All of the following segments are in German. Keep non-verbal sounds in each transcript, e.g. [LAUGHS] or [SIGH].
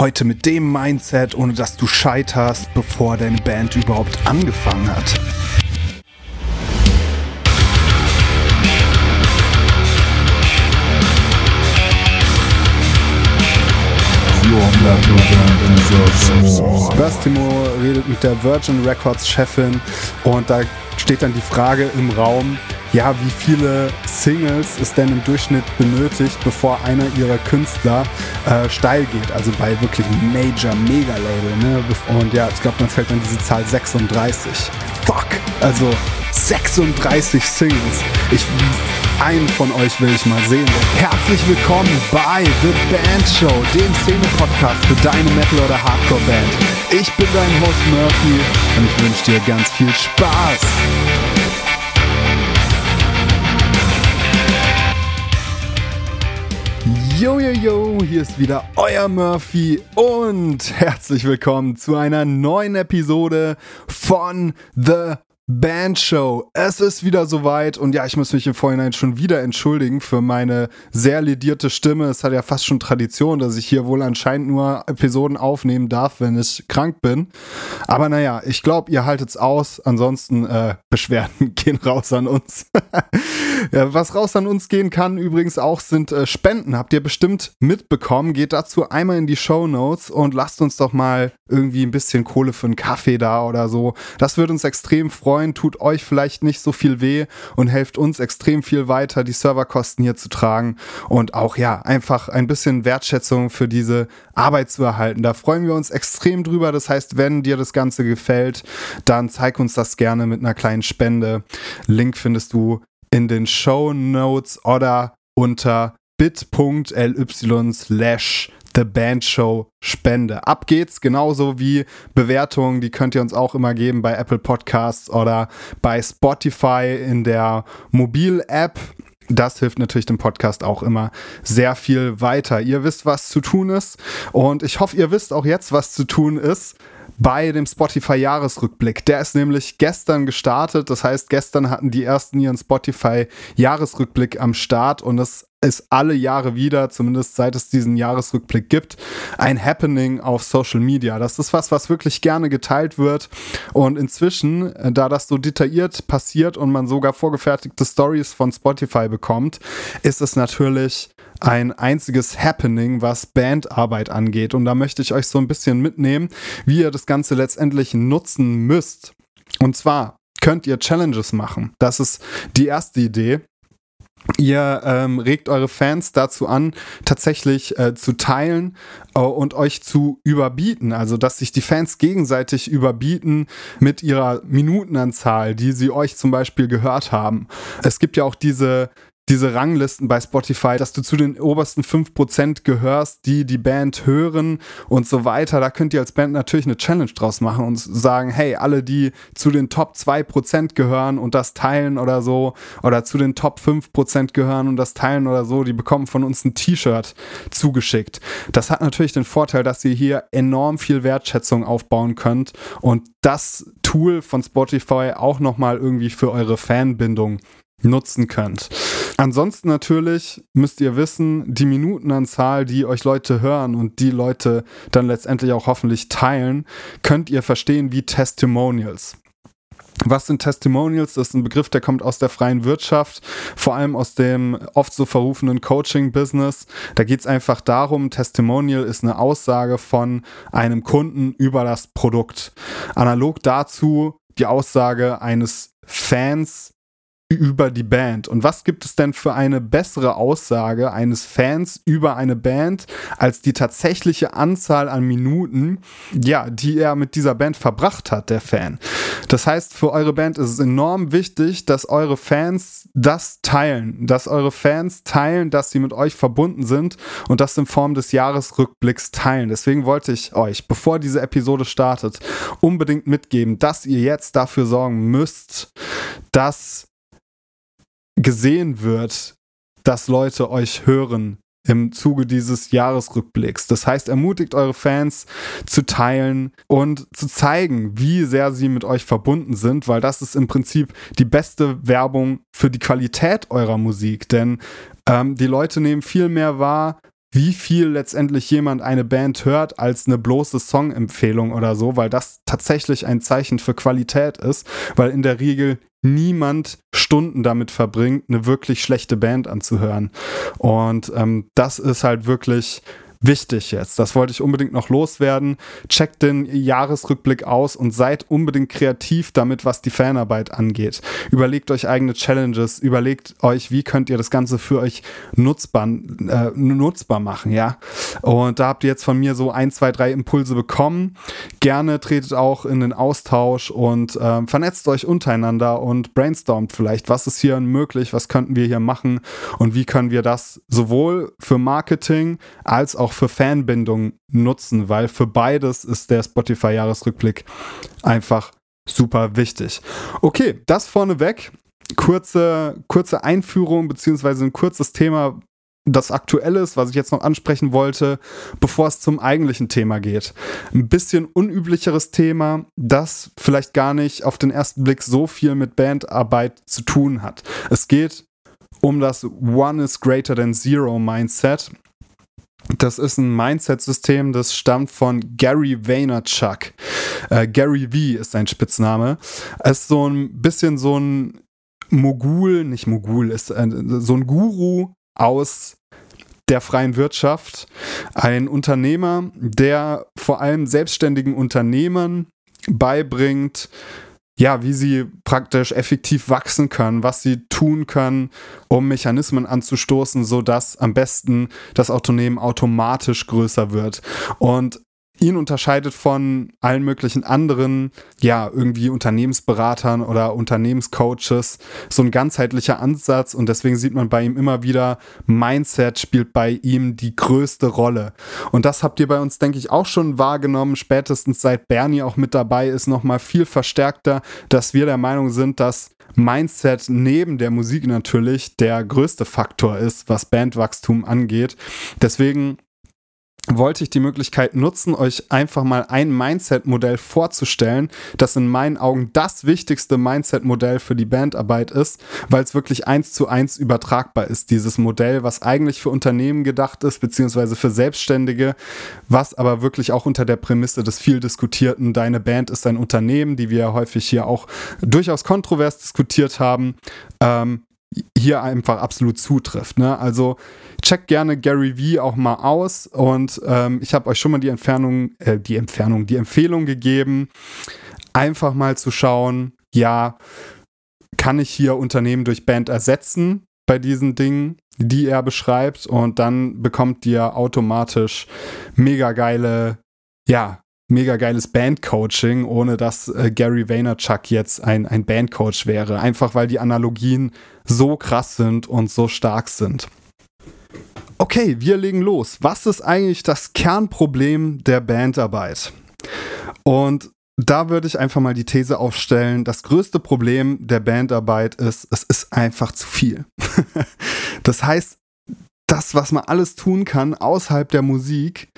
Heute mit dem Mindset, ohne dass du scheiterst, bevor deine Band überhaupt angefangen hat. Bastimo redet mit der Virgin Records Chefin und da steht dann die Frage im Raum, ja, wie viele Singles es denn im Durchschnitt benötigt, bevor einer ihrer Künstler äh, steil geht. Also bei wirklich Major, Mega-Label. Ne? Und ja, ich glaube, dann fällt dann diese Zahl 36. Fuck! Also 36 Singles. Ich, einen von euch will ich mal sehen. Herzlich willkommen bei The Band Show, dem Szene-Podcast für deine Metal- oder Hardcore-Band. Ich bin dein Host Murphy und ich wünsche dir ganz viel Spaß. Yo, yo, yo, hier ist wieder euer Murphy und herzlich willkommen zu einer neuen Episode von The Bandshow. Es ist wieder soweit und ja, ich muss mich im Vorhinein schon wieder entschuldigen für meine sehr ledierte Stimme. Es hat ja fast schon Tradition, dass ich hier wohl anscheinend nur Episoden aufnehmen darf, wenn ich krank bin. Aber naja, ich glaube, ihr haltet es aus. Ansonsten äh, [LAUGHS] Beschwerden gehen raus an uns. [LAUGHS] ja, was raus an uns gehen kann übrigens auch sind äh, Spenden. Habt ihr bestimmt mitbekommen. Geht dazu einmal in die Show Notes und lasst uns doch mal irgendwie ein bisschen Kohle für einen Kaffee da oder so. Das würde uns extrem freuen freuen, tut euch vielleicht nicht so viel weh und helft uns extrem viel weiter, die Serverkosten hier zu tragen und auch ja, einfach ein bisschen Wertschätzung für diese Arbeit zu erhalten. Da freuen wir uns extrem drüber. Das heißt, wenn dir das Ganze gefällt, dann zeig uns das gerne mit einer kleinen Spende. Link findest du in den Show Notes oder unter bit.ly slash The Band Show Spende. Ab geht's, genauso wie Bewertungen, die könnt ihr uns auch immer geben bei Apple Podcasts oder bei Spotify in der Mobil-App. Das hilft natürlich dem Podcast auch immer sehr viel weiter. Ihr wisst, was zu tun ist und ich hoffe, ihr wisst auch jetzt, was zu tun ist bei dem Spotify-Jahresrückblick. Der ist nämlich gestern gestartet. Das heißt, gestern hatten die ersten ihren Spotify-Jahresrückblick am Start und es ist alle Jahre wieder, zumindest seit es diesen Jahresrückblick gibt, ein Happening auf Social Media. Das ist was, was wirklich gerne geteilt wird. Und inzwischen, äh, da das so detailliert passiert und man sogar vorgefertigte Stories von Spotify bekommt, ist es natürlich ein einziges Happening, was Bandarbeit angeht. Und da möchte ich euch so ein bisschen mitnehmen, wie ihr das Ganze letztendlich nutzen müsst. Und zwar könnt ihr Challenges machen. Das ist die erste Idee. Ihr ähm, regt eure Fans dazu an, tatsächlich äh, zu teilen äh, und euch zu überbieten. Also, dass sich die Fans gegenseitig überbieten mit ihrer Minutenanzahl, die sie euch zum Beispiel gehört haben. Es gibt ja auch diese diese Ranglisten bei Spotify, dass du zu den obersten 5% gehörst, die die Band hören und so weiter. Da könnt ihr als Band natürlich eine Challenge draus machen und sagen, hey, alle, die zu den Top 2% gehören und das teilen oder so, oder zu den Top 5% gehören und das teilen oder so, die bekommen von uns ein T-Shirt zugeschickt. Das hat natürlich den Vorteil, dass ihr hier enorm viel Wertschätzung aufbauen könnt und das Tool von Spotify auch nochmal irgendwie für eure Fanbindung nutzen könnt. Ansonsten natürlich müsst ihr wissen, die Minutenanzahl, die euch Leute hören und die Leute dann letztendlich auch hoffentlich teilen, könnt ihr verstehen wie Testimonials. Was sind Testimonials? Das ist ein Begriff, der kommt aus der freien Wirtschaft, vor allem aus dem oft so verrufenen Coaching-Business. Da geht es einfach darum, Testimonial ist eine Aussage von einem Kunden über das Produkt. Analog dazu die Aussage eines Fans über die Band. Und was gibt es denn für eine bessere Aussage eines Fans über eine Band als die tatsächliche Anzahl an Minuten, ja, die er mit dieser Band verbracht hat, der Fan. Das heißt, für eure Band ist es enorm wichtig, dass eure Fans das teilen, dass eure Fans teilen, dass sie mit euch verbunden sind und das in Form des Jahresrückblicks teilen. Deswegen wollte ich euch, bevor diese Episode startet, unbedingt mitgeben, dass ihr jetzt dafür sorgen müsst, dass gesehen wird, dass Leute euch hören im Zuge dieses Jahresrückblicks. Das heißt, ermutigt eure Fans zu teilen und zu zeigen, wie sehr sie mit euch verbunden sind, weil das ist im Prinzip die beste Werbung für die Qualität eurer Musik. Denn ähm, die Leute nehmen viel mehr wahr, wie viel letztendlich jemand eine Band hört als eine bloße Songempfehlung oder so, weil das tatsächlich ein Zeichen für Qualität ist, weil in der Regel niemand Stunden damit verbringt, eine wirklich schlechte Band anzuhören. Und ähm, das ist halt wirklich wichtig jetzt. Das wollte ich unbedingt noch loswerden. Checkt den Jahresrückblick aus und seid unbedingt kreativ damit, was die Fanarbeit angeht. Überlegt euch eigene Challenges, überlegt euch, wie könnt ihr das Ganze für euch nutzbar, äh, nutzbar machen, ja. Und da habt ihr jetzt von mir so ein, zwei, drei Impulse bekommen. Gerne tretet auch in den Austausch und äh, vernetzt euch untereinander und brainstormt vielleicht, was ist hier möglich, was könnten wir hier machen und wie können wir das sowohl für Marketing als auch auch für Fanbindung nutzen, weil für beides ist der Spotify-Jahresrückblick einfach super wichtig. Okay, das vorneweg. Kurze, kurze Einführung beziehungsweise ein kurzes Thema, das aktuell ist, was ich jetzt noch ansprechen wollte, bevor es zum eigentlichen Thema geht. Ein bisschen unüblicheres Thema, das vielleicht gar nicht auf den ersten Blick so viel mit Bandarbeit zu tun hat. Es geht um das One is greater than Zero Mindset. Das ist ein Mindset-System, das stammt von Gary Vaynerchuk. Äh, Gary V ist sein Spitzname. Es ist so ein bisschen so ein Mogul, nicht Mogul, ist äh, so ein Guru aus der freien Wirtschaft. Ein Unternehmer, der vor allem selbstständigen Unternehmern beibringt, ja, wie sie praktisch effektiv wachsen können, was sie tun können, um Mechanismen anzustoßen, sodass am besten das Unternehmen automatisch größer wird. Und ihn unterscheidet von allen möglichen anderen, ja, irgendwie Unternehmensberatern oder Unternehmenscoaches. So ein ganzheitlicher Ansatz und deswegen sieht man bei ihm immer wieder, Mindset spielt bei ihm die größte Rolle. Und das habt ihr bei uns, denke ich, auch schon wahrgenommen, spätestens seit Bernie auch mit dabei ist, nochmal viel verstärkter, dass wir der Meinung sind, dass Mindset neben der Musik natürlich der größte Faktor ist, was Bandwachstum angeht. Deswegen wollte ich die Möglichkeit nutzen, euch einfach mal ein Mindset-Modell vorzustellen, das in meinen Augen das wichtigste Mindset-Modell für die Bandarbeit ist, weil es wirklich eins zu eins übertragbar ist, dieses Modell, was eigentlich für Unternehmen gedacht ist, beziehungsweise für Selbstständige, was aber wirklich auch unter der Prämisse des viel diskutierten, deine Band ist ein Unternehmen, die wir häufig hier auch durchaus kontrovers diskutiert haben, ähm, hier einfach absolut zutrifft. Ne? Also checkt gerne Gary V auch mal aus und ähm, ich habe euch schon mal die Entfernung, äh, die Entfernung, die Empfehlung gegeben, einfach mal zu schauen, ja, kann ich hier Unternehmen durch Band ersetzen bei diesen Dingen, die er beschreibt und dann bekommt ihr automatisch mega geile, ja, mega geiles Bandcoaching, ohne dass äh, Gary Vaynerchuk jetzt ein, ein Bandcoach wäre. Einfach weil die Analogien so krass sind und so stark sind. Okay, wir legen los. Was ist eigentlich das Kernproblem der Bandarbeit? Und da würde ich einfach mal die These aufstellen, das größte Problem der Bandarbeit ist, es ist einfach zu viel. [LAUGHS] das heißt, das, was man alles tun kann außerhalb der Musik,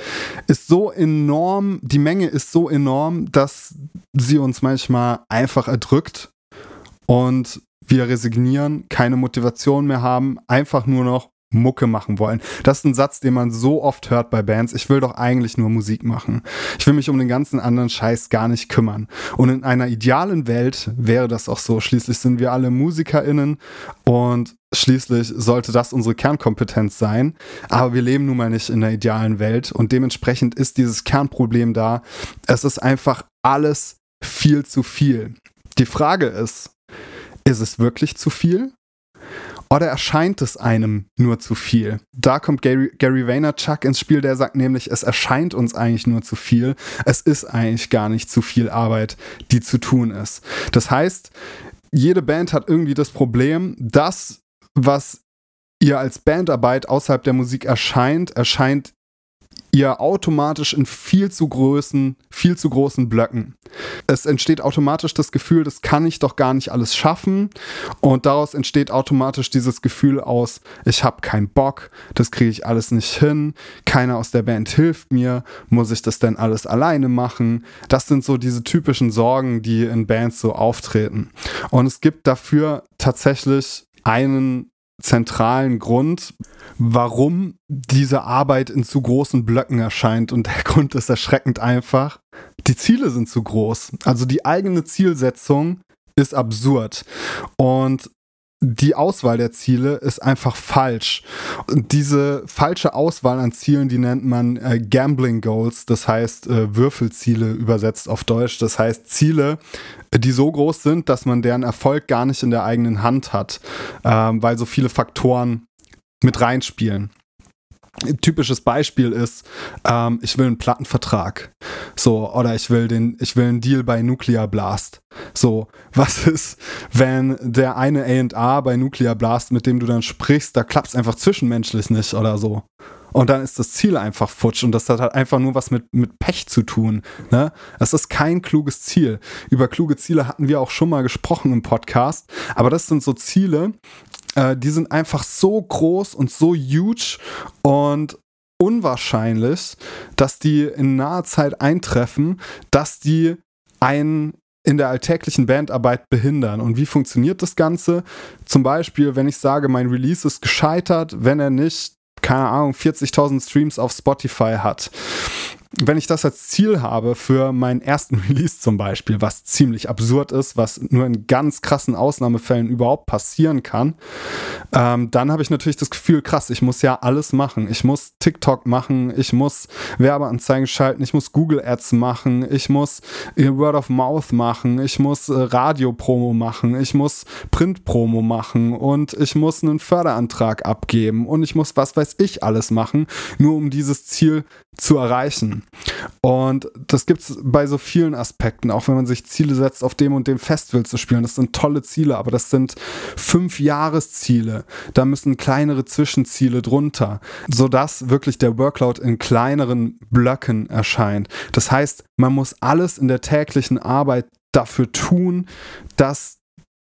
ist so enorm, die Menge ist so enorm, dass sie uns manchmal einfach erdrückt und wir resignieren, keine Motivation mehr haben, einfach nur noch Mucke machen wollen. Das ist ein Satz, den man so oft hört bei Bands. Ich will doch eigentlich nur Musik machen. Ich will mich um den ganzen anderen Scheiß gar nicht kümmern. Und in einer idealen Welt wäre das auch so. Schließlich sind wir alle MusikerInnen und schließlich sollte das unsere Kernkompetenz sein. Aber wir leben nun mal nicht in der idealen Welt und dementsprechend ist dieses Kernproblem da. Es ist einfach alles viel zu viel. Die Frage ist, ist es wirklich zu viel? Oder erscheint es einem nur zu viel? Da kommt Gary, Gary Vaynerchuk ins Spiel, der sagt nämlich, es erscheint uns eigentlich nur zu viel. Es ist eigentlich gar nicht zu viel Arbeit, die zu tun ist. Das heißt, jede Band hat irgendwie das Problem, das, was ihr als Bandarbeit außerhalb der Musik erscheint, erscheint ihr automatisch in viel zu großen, viel zu großen Blöcken. Es entsteht automatisch das Gefühl, das kann ich doch gar nicht alles schaffen und daraus entsteht automatisch dieses Gefühl aus, ich habe keinen Bock, das kriege ich alles nicht hin, keiner aus der Band hilft mir, muss ich das denn alles alleine machen? Das sind so diese typischen Sorgen, die in Bands so auftreten. Und es gibt dafür tatsächlich einen zentralen Grund, warum diese Arbeit in zu großen Blöcken erscheint. Und der [LAUGHS] Grund ist erschreckend einfach. Die Ziele sind zu groß. Also die eigene Zielsetzung ist absurd. Und die Auswahl der Ziele ist einfach falsch. Und diese falsche Auswahl an Zielen, die nennt man äh, Gambling Goals, das heißt äh, Würfelziele übersetzt auf Deutsch. Das heißt Ziele, die so groß sind, dass man deren Erfolg gar nicht in der eigenen Hand hat, ähm, weil so viele Faktoren mit reinspielen typisches Beispiel ist, ähm, ich will einen Plattenvertrag. So, oder ich will den, ich will einen Deal bei Nuclear Blast. So, was [LAUGHS] ist, wenn der eine A&A bei Nuclear Blast, mit dem du dann sprichst, da klappt es einfach zwischenmenschlich nicht oder so. Und dann ist das Ziel einfach futsch und das hat halt einfach nur was mit, mit Pech zu tun. Ne? Das ist kein kluges Ziel. Über kluge Ziele hatten wir auch schon mal gesprochen im Podcast. Aber das sind so Ziele, äh, die sind einfach so groß und so huge und unwahrscheinlich, dass die in naher Zeit eintreffen, dass die einen in der alltäglichen Bandarbeit behindern. Und wie funktioniert das Ganze? Zum Beispiel, wenn ich sage, mein Release ist gescheitert, wenn er nicht, keine Ahnung, 40.000 Streams auf Spotify hat wenn ich das als Ziel habe für meinen ersten [LAUGHS] Release zum Beispiel, was ziemlich absurd ist, was nur in ganz krassen Ausnahmefällen überhaupt passieren kann, ähm, dann habe ich natürlich das Gefühl, krass, ich muss ja alles machen. Ich muss TikTok machen, ich muss Werbeanzeigen schalten, ich muss Google Ads machen, ich muss Word of Mouth machen, ich muss äh, Radio-Promo machen, ich muss Print-Promo machen und ich muss einen Förderantrag abgeben und ich muss was weiß ich alles machen, nur um dieses Ziel zu erreichen. Und das gibt es bei so vielen Aspekten, auch wenn man sich Ziele setzt, auf dem und dem Festival zu spielen. Das sind tolle Ziele, aber das sind fünf Jahresziele. Da müssen kleinere Zwischenziele drunter, sodass wirklich der Workload in kleineren Blöcken erscheint. Das heißt, man muss alles in der täglichen Arbeit dafür tun, dass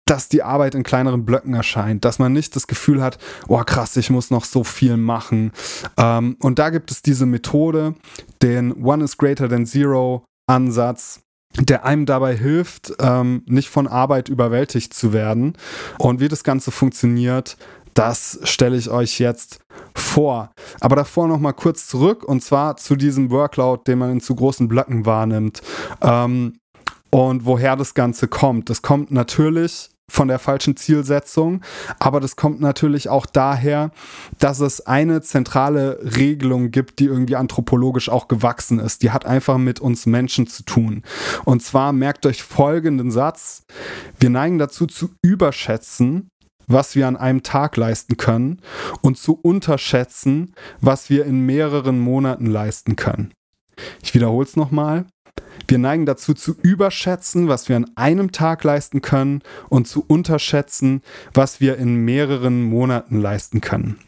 dass die Arbeit in kleineren Blöcken erscheint, dass man nicht das Gefühl hat, oh krass, ich muss noch so viel machen. Ähm, und da gibt es diese Methode, den One is greater than Zero Ansatz, der einem dabei hilft, ähm, nicht von Arbeit überwältigt zu werden. Und wie das Ganze funktioniert, das stelle ich euch jetzt vor. Aber davor noch mal kurz zurück und zwar zu diesem Workload, den man in zu großen Blöcken wahrnimmt. Ähm, und woher das Ganze kommt. Das kommt natürlich von der falschen Zielsetzung. Aber das kommt natürlich auch daher, dass es eine zentrale Regelung gibt, die irgendwie anthropologisch auch gewachsen ist. Die hat einfach mit uns Menschen zu tun. Und zwar merkt euch folgenden Satz. Wir neigen dazu zu überschätzen, was wir an einem Tag leisten können und zu unterschätzen, was wir in mehreren Monaten leisten können. Ich wiederhole es nochmal. Wir neigen dazu zu überschätzen, was wir an einem Tag leisten können und zu unterschätzen, was wir in mehreren Monaten leisten können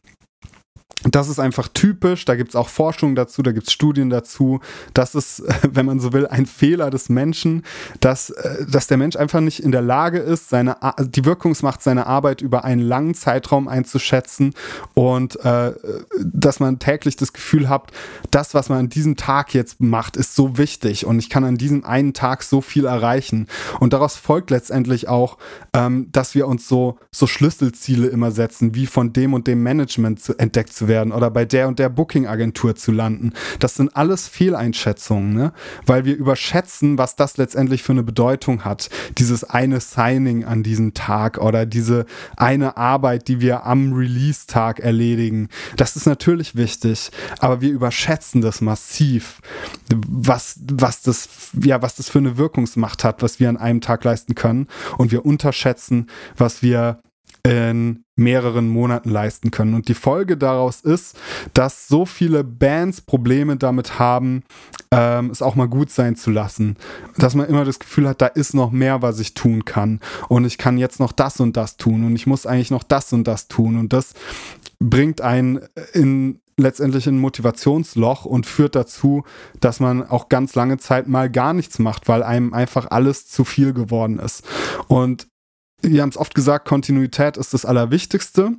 das ist einfach typisch, da gibt es auch Forschung dazu, da gibt es Studien dazu. Das ist, [LAUGHS] wenn man so will, ein Fehler des Menschen, dass, äh, dass der Mensch einfach nicht in der Lage ist, seine, die Wirkungsmacht seiner Arbeit über einen langen Zeitraum einzuschätzen und äh, dass man täglich das Gefühl hat, das, was man an diesem Tag jetzt macht, ist so wichtig und ich kann an diesem einen Tag so viel erreichen. Und daraus folgt letztendlich auch, ähm, dass wir uns so, so Schlüsselziele immer setzen, wie von dem und dem Management zu, entdeckt zu werden oder bei der und der Booking-Agentur zu landen. Das sind alles Fehleinschätzungen, ne? weil wir überschätzen, was das letztendlich für eine Bedeutung hat. Dieses eine Signing an diesem Tag oder diese eine Arbeit, die wir am Release-Tag erledigen. Das ist natürlich wichtig, aber wir überschätzen das massiv, was, was, das, ja, was das für eine Wirkungsmacht hat, was wir an einem Tag leisten können. Und wir unterschätzen, was wir in mehreren Monaten leisten können. Und die Folge daraus ist, dass so viele Bands Probleme damit haben, ähm, es auch mal gut sein zu lassen. Dass man immer das Gefühl hat, da ist noch mehr, was ich tun kann. Und ich kann jetzt noch das und das tun. Und ich muss eigentlich noch das und das tun. Und das bringt einen in, letztendlich ein Motivationsloch und führt dazu, dass man auch ganz lange Zeit mal gar nichts macht, weil einem einfach alles zu viel geworden ist. Und wir haben es oft gesagt, Kontinuität ist das Allerwichtigste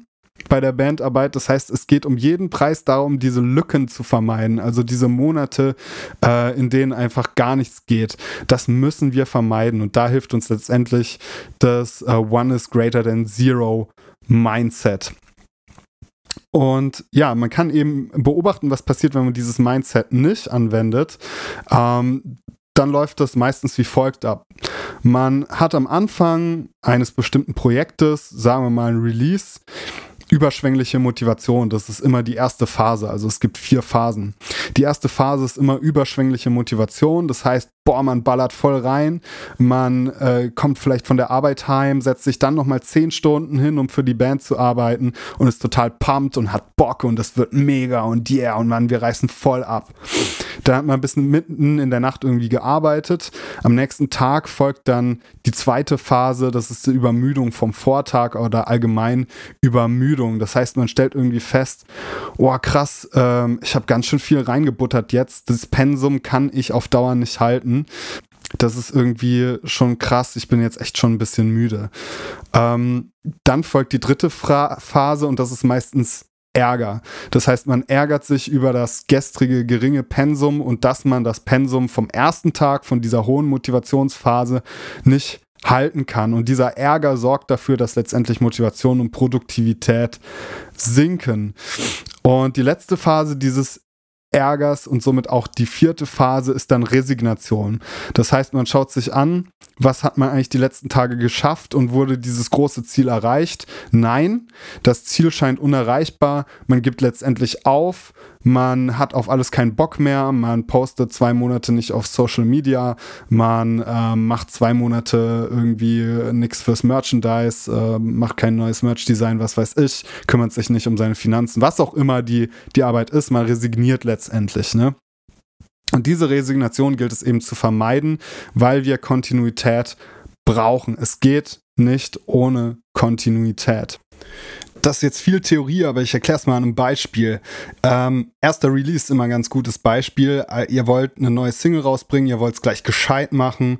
bei der Bandarbeit. Das heißt, es geht um jeden Preis darum, diese Lücken zu vermeiden. Also diese Monate, äh, in denen einfach gar nichts geht. Das müssen wir vermeiden. Und da hilft uns letztendlich das uh, One is greater than Zero Mindset. Und ja, man kann eben beobachten, was passiert, wenn man dieses Mindset nicht anwendet. Ähm, dann läuft das meistens wie folgt ab. Man hat am Anfang eines bestimmten Projektes, sagen wir mal ein Release, überschwängliche Motivation. Das ist immer die erste Phase. Also es gibt vier Phasen. Die erste Phase ist immer überschwängliche Motivation. Das heißt, boah, man ballert voll rein. Man äh, kommt vielleicht von der Arbeit heim, setzt sich dann nochmal zehn Stunden hin, um für die Band zu arbeiten und ist total pumped und hat Bock und es wird mega und yeah und man, wir reißen voll ab. Dann hat man ein bisschen mitten in der Nacht irgendwie gearbeitet. Am nächsten Tag folgt dann die zweite Phase, das ist die Übermüdung vom Vortag oder allgemein Übermüdung. Das heißt, man stellt irgendwie fest, oh krass, ähm, ich habe ganz schön viel reingebuttert jetzt. Das Pensum kann ich auf Dauer nicht halten. Das ist irgendwie schon krass. Ich bin jetzt echt schon ein bisschen müde. Ähm, dann folgt die dritte Fra Phase und das ist meistens Ärger. Das heißt, man ärgert sich über das gestrige geringe Pensum und dass man das Pensum vom ersten Tag von dieser hohen Motivationsphase nicht halten kann. Und dieser Ärger sorgt dafür, dass letztendlich Motivation und Produktivität sinken. Und die letzte Phase dieses Ärgers und somit auch die vierte Phase ist dann Resignation. Das heißt, man schaut sich an, was hat man eigentlich die letzten Tage geschafft und wurde dieses große Ziel erreicht? Nein, das Ziel scheint unerreichbar. Man gibt letztendlich auf man hat auf alles keinen Bock mehr, man postet zwei Monate nicht auf Social Media, man äh, macht zwei Monate irgendwie nichts fürs Merchandise, äh, macht kein neues Merch-Design, was weiß ich, kümmert sich nicht um seine Finanzen, was auch immer die, die Arbeit ist, man resigniert letztendlich, ne? Und diese Resignation gilt es eben zu vermeiden, weil wir Kontinuität brauchen. Es geht nicht ohne Kontinuität das ist jetzt viel Theorie, aber ich erkläre es mal an einem Beispiel. Ähm, erster Release ist immer ein ganz gutes Beispiel. Äh, ihr wollt eine neue Single rausbringen, ihr wollt es gleich gescheit machen.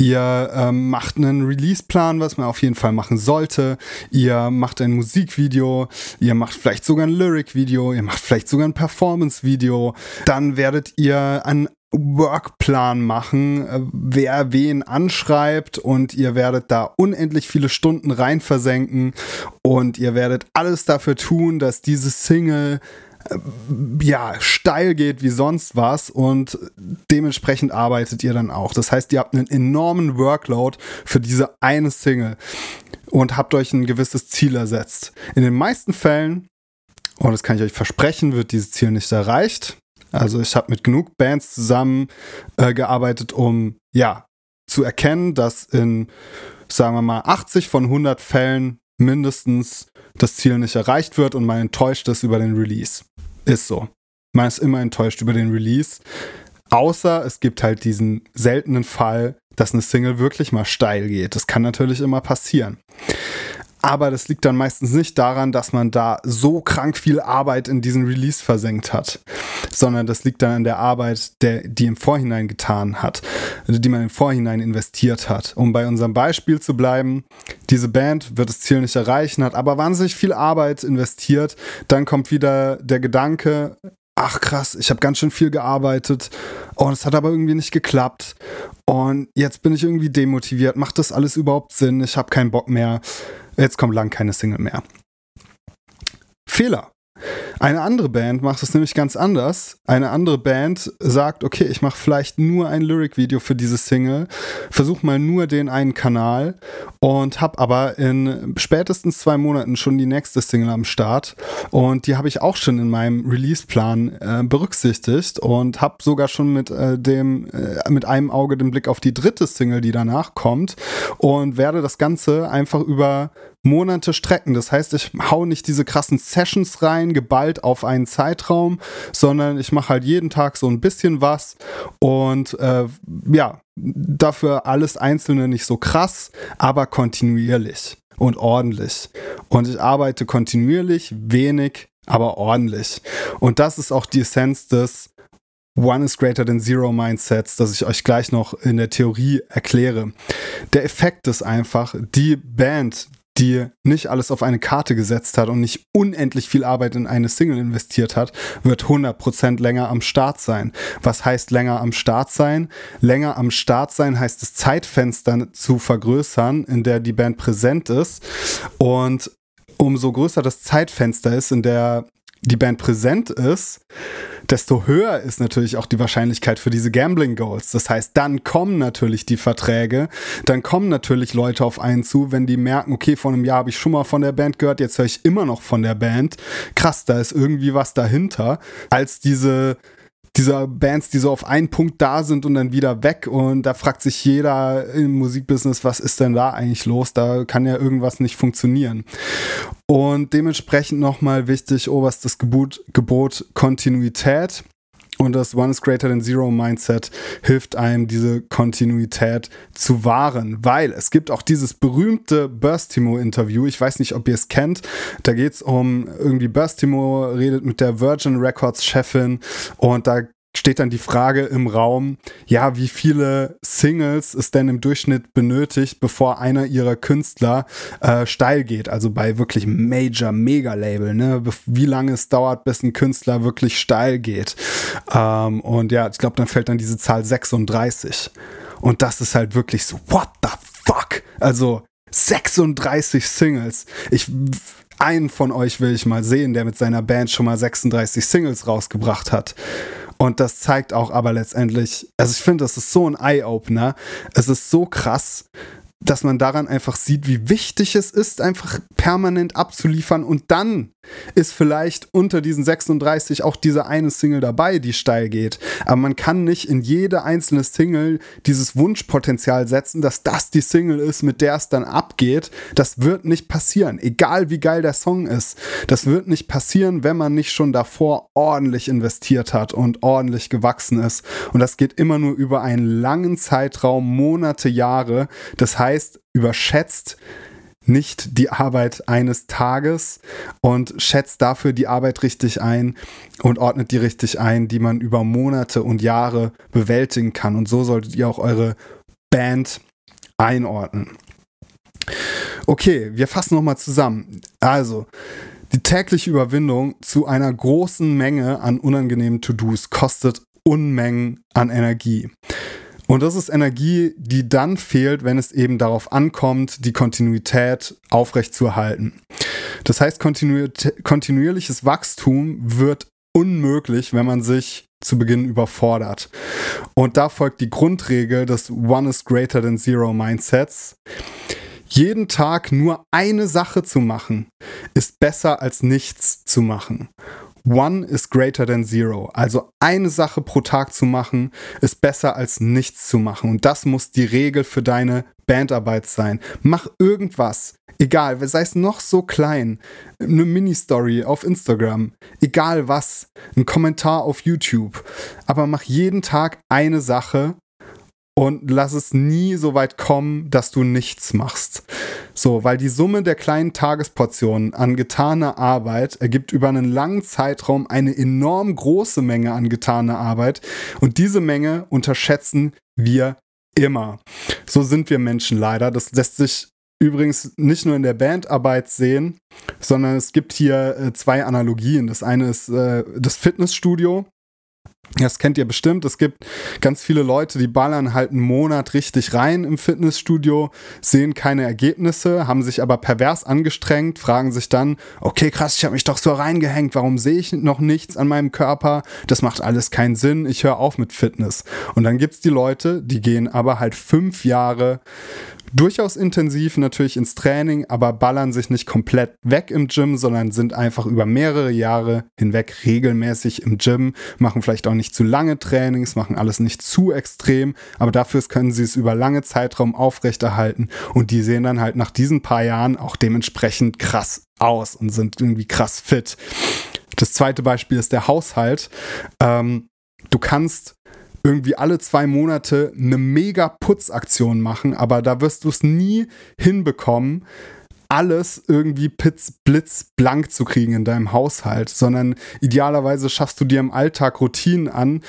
Ihr ähm, macht einen Release-Plan, was man auf jeden Fall machen sollte. Ihr macht ein Musikvideo, ihr macht vielleicht sogar ein Lyric-Video, ihr macht vielleicht sogar ein Performance-Video. Dann werdet ihr an Workplan machen, äh, wer wen anschreibt und ihr werdet da unendlich viele Stunden rein versenken und ihr werdet alles dafür tun, dass diese Single äh, ja, steil geht wie sonst was und dementsprechend arbeitet ihr dann auch. Das heißt, ihr habt einen enormen Workload für diese eine Single und habt euch ein gewisses Ziel ersetzt. In den meisten Fällen, und das kann ich euch versprechen, wird dieses Ziel nicht erreicht. Also ich habe mit genug Bands zusammen äh, um ja zu erkennen, dass in, sagen wir mal, 80 von 100 Fällen mindestens das Ziel nicht erreicht wird und man enttäuscht ist über den Release. Ist so. Man ist immer enttäuscht über den Release. Außer es gibt halt diesen seltenen Fall, dass eine Single wirklich mal steil geht. Das kann natürlich immer passieren. Aber das liegt dann meistens nicht daran, dass man da so krank viel Arbeit in diesen Release versenkt hat, sondern das liegt dann an der Arbeit, der, die im Vorhinein getan hat, die man im Vorhinein investiert hat. Um bei unserem Beispiel zu bleiben, diese Band wird das Ziel nicht erreichen, hat aber wahnsinnig viel Arbeit investiert. Dann kommt wieder der Gedanke, ach krass, ich habe ganz schön viel gearbeitet und es hat aber irgendwie nicht geklappt und jetzt bin ich irgendwie demotiviert. Macht das alles überhaupt Sinn? Ich habe keinen Bock mehr. Jetzt kommt lang keine Single mehr. Fehler. Eine andere Band macht es nämlich ganz anders. Eine andere Band sagt, okay, ich mache vielleicht nur ein Lyric-Video für diese Single, versuche mal nur den einen Kanal und habe aber in spätestens zwei Monaten schon die nächste Single am Start und die habe ich auch schon in meinem Release-Plan äh, berücksichtigt und habe sogar schon mit äh, dem äh, mit einem Auge den Blick auf die dritte Single, die danach kommt und werde das Ganze einfach über Monate strecken. Das heißt, ich hau nicht diese krassen Sessions rein, geballt auf einen Zeitraum, sondern ich mache halt jeden Tag so ein bisschen was und äh, ja, dafür alles Einzelne nicht so krass, aber kontinuierlich und ordentlich. Und ich arbeite kontinuierlich, wenig, aber ordentlich. Und das ist auch die Essenz des One is greater than zero Mindsets, das ich euch gleich noch in der Theorie erkläre. Der Effekt ist einfach, die Band, die nicht alles auf eine Karte gesetzt hat und nicht unendlich viel Arbeit in eine Single investiert hat, wird 100% länger am Start sein. Was heißt länger am Start sein? Länger am Start sein heißt das Zeitfenster zu vergrößern, in der die Band präsent ist und umso größer das Zeitfenster ist, in der die Band präsent ist, desto höher ist natürlich auch die Wahrscheinlichkeit für diese Gambling Goals. Das heißt, dann kommen natürlich die Verträge, dann kommen natürlich Leute auf einen zu, wenn die merken, okay, vor einem Jahr habe ich schon mal von der Band gehört, jetzt höre ich immer noch von der Band. Krass, da ist irgendwie was dahinter, als diese dieser Bands, die so auf einen Punkt da sind und dann wieder weg. Und da fragt sich jeder im Musikbusiness, was ist denn da eigentlich los? Da kann ja irgendwas nicht funktionieren. Und dementsprechend nochmal wichtig, oberstes Gebot, Gebot Kontinuität. Und das One is Greater than Zero Mindset hilft einem, diese Kontinuität zu wahren, weil es gibt auch dieses berühmte Burstimo-Interview. Ich weiß nicht, ob ihr es kennt. Da geht es um irgendwie Burstimo redet mit der Virgin Records Chefin und da steht dann die Frage im Raum, ja, wie viele Singles es denn im Durchschnitt benötigt, bevor einer ihrer Künstler äh, steil geht. Also bei wirklich Major, Mega-Label, ne? Wie lange es dauert, bis ein Künstler wirklich steil geht. Ähm, und ja, ich glaube, dann fällt dann diese Zahl 36. Und das ist halt wirklich so, what the fuck? Also 36 Singles. Ich einen von euch will ich mal sehen, der mit seiner Band schon mal 36 Singles rausgebracht hat. Und das zeigt auch aber letztendlich, also ich finde, das ist so ein Eye-Opener. Es ist so krass, dass man daran einfach sieht, wie wichtig es ist, einfach permanent abzuliefern und dann ist vielleicht unter diesen 36 auch diese eine Single dabei, die steil geht. Aber man kann nicht in jede einzelne Single dieses Wunschpotenzial setzen, dass das die Single ist, mit der es dann abgeht. Das wird nicht passieren, egal wie geil der Song ist. Das wird nicht passieren, wenn man nicht schon davor ordentlich investiert hat und ordentlich gewachsen ist. Und das geht immer nur über einen langen Zeitraum, Monate, Jahre. Das heißt, überschätzt nicht die Arbeit eines Tages und schätzt dafür die Arbeit richtig ein und ordnet die richtig ein, die man über Monate und Jahre bewältigen kann. Und so solltet ihr auch eure Band einordnen. Okay, wir fassen nochmal zusammen. Also, die tägliche Überwindung zu einer großen Menge an unangenehmen To-Dos kostet Unmengen an Energie. Und das ist Energie, die dann fehlt, wenn es eben darauf ankommt, die Kontinuität aufrechtzuerhalten. Das heißt, kontinuier kontinuierliches Wachstum wird unmöglich, wenn man sich zu Beginn überfordert. Und da folgt die Grundregel des One is greater than Zero Mindsets. Jeden Tag nur eine Sache zu machen, ist besser als nichts zu machen. One is greater than zero. Also eine Sache pro Tag zu machen, ist besser als nichts zu machen. Und das muss die Regel für deine Bandarbeit sein. Mach irgendwas. Egal, sei es noch so klein. Eine Mini-Story auf Instagram. Egal was. Ein Kommentar auf YouTube. Aber mach jeden Tag eine Sache und lass es nie so weit kommen, dass du nichts machst. So, weil die Summe der kleinen Tagesportionen an getaner Arbeit ergibt über einen langen Zeitraum eine enorm große Menge an getaner Arbeit und diese Menge unterschätzen wir immer. So sind wir Menschen leider. Das lässt sich übrigens nicht nur in der Bandarbeit sehen, sondern es gibt hier äh, zwei Analogien. Das eine ist äh, das Fitnessstudio das kennt ihr bestimmt. Es gibt ganz viele Leute, die ballern halt einen Monat richtig rein im Fitnessstudio, sehen keine Ergebnisse, haben sich aber pervers angestrengt, fragen sich dann, okay, krass, ich habe mich doch so reingehängt, warum sehe ich noch nichts an meinem Körper? Das macht alles keinen Sinn, ich höre auf mit Fitness. Und dann gibt es die Leute, die gehen aber halt fünf Jahre durchaus intensiv natürlich ins Training, aber ballern sich nicht komplett weg im Gym, sondern sind einfach über mehrere Jahre hinweg regelmäßig im Gym, machen vielleicht auch nicht zu lange Trainings, machen alles nicht zu extrem, aber dafür können sie es über lange Zeitraum aufrechterhalten und die sehen dann halt nach diesen paar Jahren auch dementsprechend krass aus und sind irgendwie krass fit. Das zweite Beispiel ist der Haushalt. Ähm, du kannst irgendwie alle zwei Monate eine mega Putzaktion machen, aber da wirst du es nie hinbekommen, alles irgendwie pitz, blitz, blank zu kriegen in deinem Haushalt, sondern idealerweise schaffst du dir im Alltag Routinen an,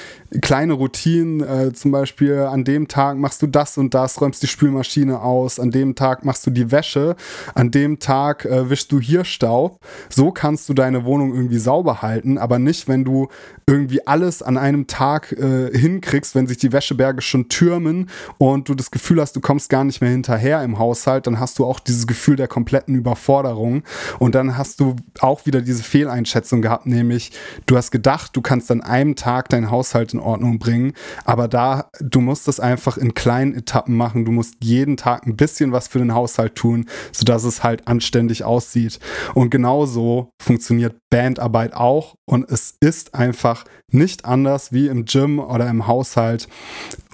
kleine Routinen, äh, zum Beispiel an dem Tag machst du das und das, räumst die Spülmaschine aus, an dem Tag machst du die Wäsche, an dem Tag äh, wischst du hier Staub. So kannst du deine Wohnung irgendwie sauber halten, aber nicht, wenn du irgendwie alles an einem Tag äh, hinkriegst, wenn sich die Wäscheberge schon türmen und du das Gefühl hast, du kommst gar nicht mehr hinterher im Haushalt, dann hast du auch dieses Gefühl der Komplexität kompletten Überforderung. Und dann hast du auch wieder diese Fehleinschätzung gehabt, nämlich du hast gedacht, du kannst an einem Tag deinen Haushalt in Ordnung bringen, aber da, du musst es einfach in kleinen Etappen machen. Du musst jeden Tag ein bisschen was für den Haushalt tun, sodass es halt anständig aussieht. Und genauso funktioniert Bandarbeit auch und es ist einfach nicht anders wie im Gym oder im Haushalt.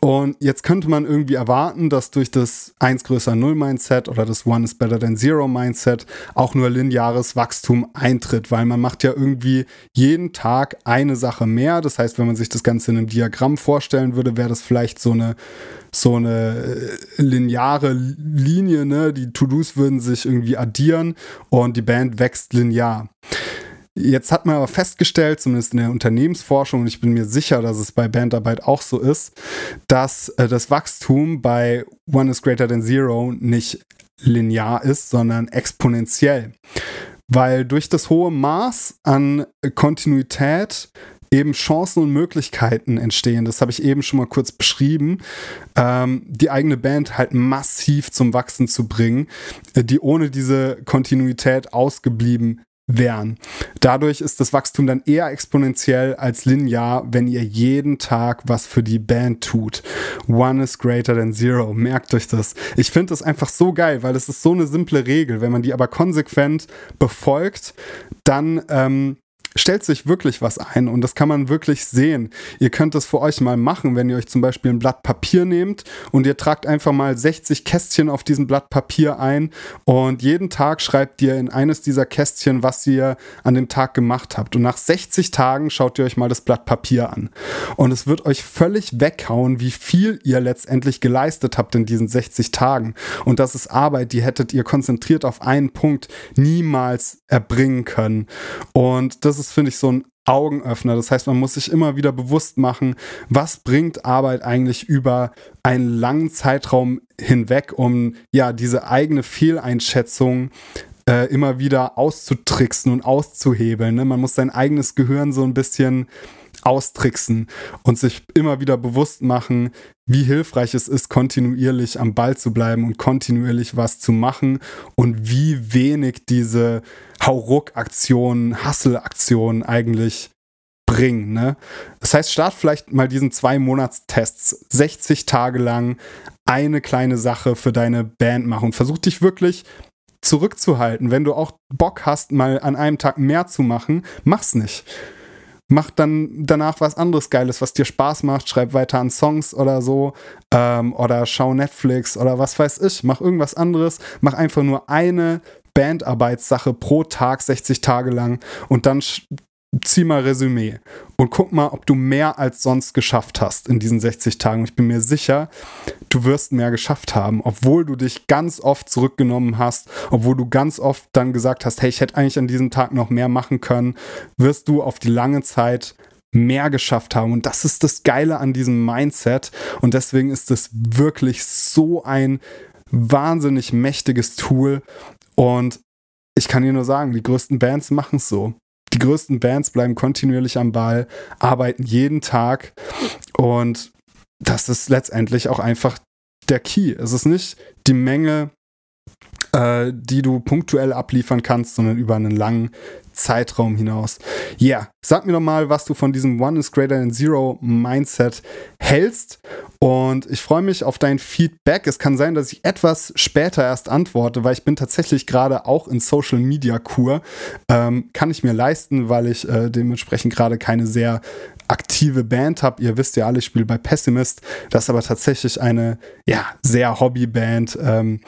Und jetzt könnte man irgendwie erwarten, dass durch das 1 größer 0 Mindset oder das One is better than Zero Mindset auch nur lineares Wachstum eintritt, weil man macht ja irgendwie jeden Tag eine Sache mehr. Das heißt, wenn man sich das Ganze in einem Diagramm vorstellen würde, wäre das vielleicht so eine so eine äh, lineare Linie, ne? Die To-Dos würden sich irgendwie addieren und die Band wächst linear. Jetzt hat man aber festgestellt, zumindest in der Unternehmensforschung, und ich bin mir sicher, dass es bei Bandarbeit auch so ist, dass äh, das Wachstum bei One is Greater than Zero nicht linear ist, sondern exponentiell. Weil durch das hohe Maß an Kontinuität eben Chancen und Möglichkeiten entstehen. Das habe ich eben schon mal kurz beschrieben. Ähm, die eigene Band halt massiv zum Wachsen zu bringen, äh, die ohne diese Kontinuität ausgeblieben wären. Dadurch ist das Wachstum dann eher exponentiell als linear, wenn ihr jeden Tag was für die Band tut. One is greater than zero. Merkt euch das. Ich finde das einfach so geil, weil es ist so eine simple Regel. Wenn man die aber konsequent befolgt, dann ähm, stellt sich wirklich was ein und das kann man wirklich sehen. Ihr könnt das für euch mal machen, wenn ihr euch zum Beispiel ein Blatt Papier nehmt und ihr tragt einfach mal 60 Kästchen auf diesem Blatt Papier ein und jeden Tag schreibt ihr in eines dieser Kästchen, was ihr an dem Tag gemacht habt. Und nach 60 Tagen schaut ihr euch mal das Blatt Papier an. Und es wird euch völlig weghauen, wie viel ihr letztendlich geleistet habt in diesen 60 Tagen. Und das ist Arbeit, die hättet ihr konzentriert auf einen Punkt niemals erbringen können. Und das ist ist, finde ich, so ein Augenöffner. Das heißt, man muss sich immer wieder bewusst machen, was bringt Arbeit eigentlich über einen langen Zeitraum hinweg, um ja diese eigene Fehleinschätzung äh, immer wieder auszutricksen und auszuhebeln. Ne? Man muss sein eigenes Gehirn so ein bisschen austricksen und sich immer wieder bewusst machen, wie hilfreich es ist, kontinuierlich am Ball zu bleiben und kontinuierlich was zu machen und wie wenig diese Hauruck-Aktionen, Hustle-Aktionen eigentlich bringen. Ne? Das heißt, start vielleicht mal diesen zwei Monatstests 60 Tage lang eine kleine Sache für deine Band machen. Versuch dich wirklich zurückzuhalten. Wenn du auch Bock hast, mal an einem Tag mehr zu machen, mach's nicht mach dann danach was anderes Geiles, was dir Spaß macht, schreib weiter an Songs oder so ähm, oder schau Netflix oder was weiß ich, mach irgendwas anderes, mach einfach nur eine Bandarbeitssache pro Tag 60 Tage lang. Und dann zieh mal Resümee und guck mal, ob du mehr als sonst geschafft hast in diesen 60 Tagen. Ich bin mir sicher, du wirst mehr geschafft haben, obwohl du dich ganz oft zurückgenommen hast, obwohl du ganz oft dann gesagt hast, hey, ich hätte eigentlich an diesem Tag noch mehr machen können, wirst du auf die lange Zeit mehr geschafft haben. Und das ist das Geile an diesem Mindset. Und deswegen ist es wirklich so ein wahnsinnig mächtiges Tool. Und ich kann dir nur sagen, die größten Bands machen es so die größten Bands bleiben kontinuierlich am Ball, arbeiten jeden Tag und das ist letztendlich auch einfach der Key. Es ist nicht die Menge, äh, die du punktuell abliefern kannst, sondern über einen langen Zeitraum hinaus. Ja, yeah. sag mir doch mal, was du von diesem One is Greater than Zero Mindset hältst. Und ich freue mich auf dein Feedback. Es kann sein, dass ich etwas später erst antworte, weil ich bin tatsächlich gerade auch in Social Media Kur. Ähm, kann ich mir leisten, weil ich äh, dementsprechend gerade keine sehr aktive Band habe. Ihr wisst ja alle, ich spiele bei Pessimist. Das ist aber tatsächlich eine ja, sehr Hobbyband. Ähm,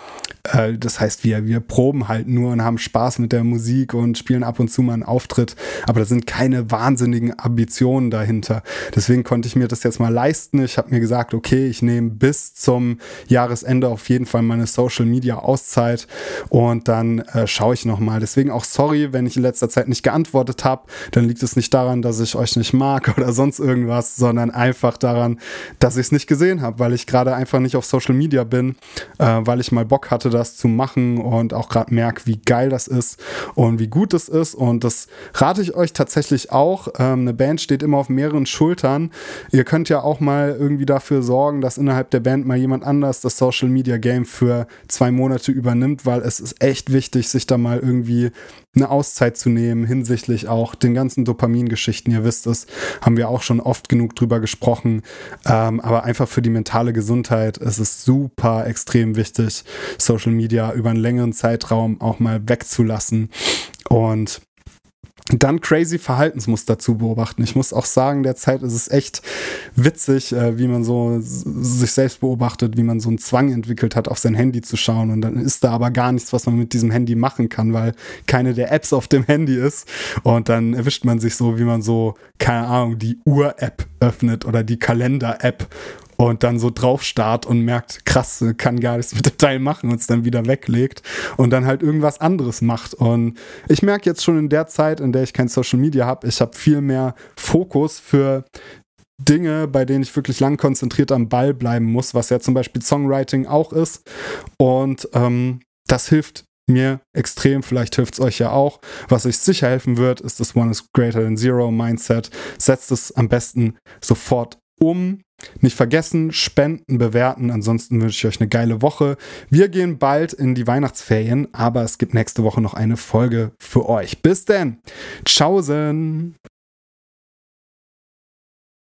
äh, das heißt, wir, wir proben halt nur und haben Spaß mit der Musik und spielen ab und zu mal einen Auftritt. Aber da sind keine wahnsinnigen Ambitionen dahinter. Deswegen konnte ich mir das jetzt mal leisten. Ich habe mir gesagt, okay, ich nehme bis zum Jahresende auf jeden Fall meine Social Media Auszeit und dann äh, schaue ich nochmal. Deswegen auch sorry, wenn ich in letzter Zeit nicht geantwortet habe. Dann liegt es nicht daran, dass ich euch nicht mag [LAUGHS] oder oder sonst irgendwas, sondern einfach daran, dass ich es nicht gesehen habe, weil ich gerade einfach nicht auf Social Media bin, äh, weil ich mal Bock hatte, das zu machen und auch gerade merke, wie geil das ist und wie gut es ist. Und das rate ich euch tatsächlich auch. Ähm, eine Band steht immer auf mehreren Schultern. Ihr könnt ja auch mal irgendwie dafür sorgen, dass innerhalb der Band mal jemand anders das Social Media Game für zwei Monate übernimmt, weil es ist echt wichtig, sich da mal irgendwie eine Auszeit zu nehmen hinsichtlich auch den ganzen Dopamingeschichten. Ihr wisst es, haben wir auch schon oft genug drüber gesprochen. Ähm, aber einfach für die mentale Gesundheit ist es super extrem wichtig, Social Media über einen längeren Zeitraum auch mal wegzulassen. Und dann crazy Verhaltensmuster zu beobachten. Ich muss auch sagen, derzeit ist es echt witzig, äh, wie man so sich selbst beobachtet, wie man so einen Zwang entwickelt hat, auf sein Handy zu schauen. Und dann ist da aber gar nichts, was man mit diesem Handy machen kann, weil keine der Apps auf dem Handy ist. Und dann erwischt man sich so, wie man so, keine Ahnung, die Uhr-App öffnet oder die Kalender-App und dann so drauf starrt und merkt, krass, kann gar nichts mit dem Teil machen und es dann wieder weglegt und dann halt irgendwas anderes macht. Und ich merke jetzt schon in der Zeit, in der ich kein Social Media habe, ich habe viel mehr Fokus für Dinge, bei denen ich wirklich lang konzentriert am Ball bleiben muss, was ja zum Beispiel Songwriting auch ist. Und ähm, das hilft mir extrem, vielleicht hilft es euch ja auch. Was euch sicher helfen wird, ist das One is Greater than Zero Mindset. Setzt es am besten sofort um. Nicht vergessen, spenden, bewerten. Ansonsten wünsche ich euch eine geile Woche. Wir gehen bald in die Weihnachtsferien, aber es gibt nächste Woche noch eine Folge für euch. Bis denn. Tschaußen.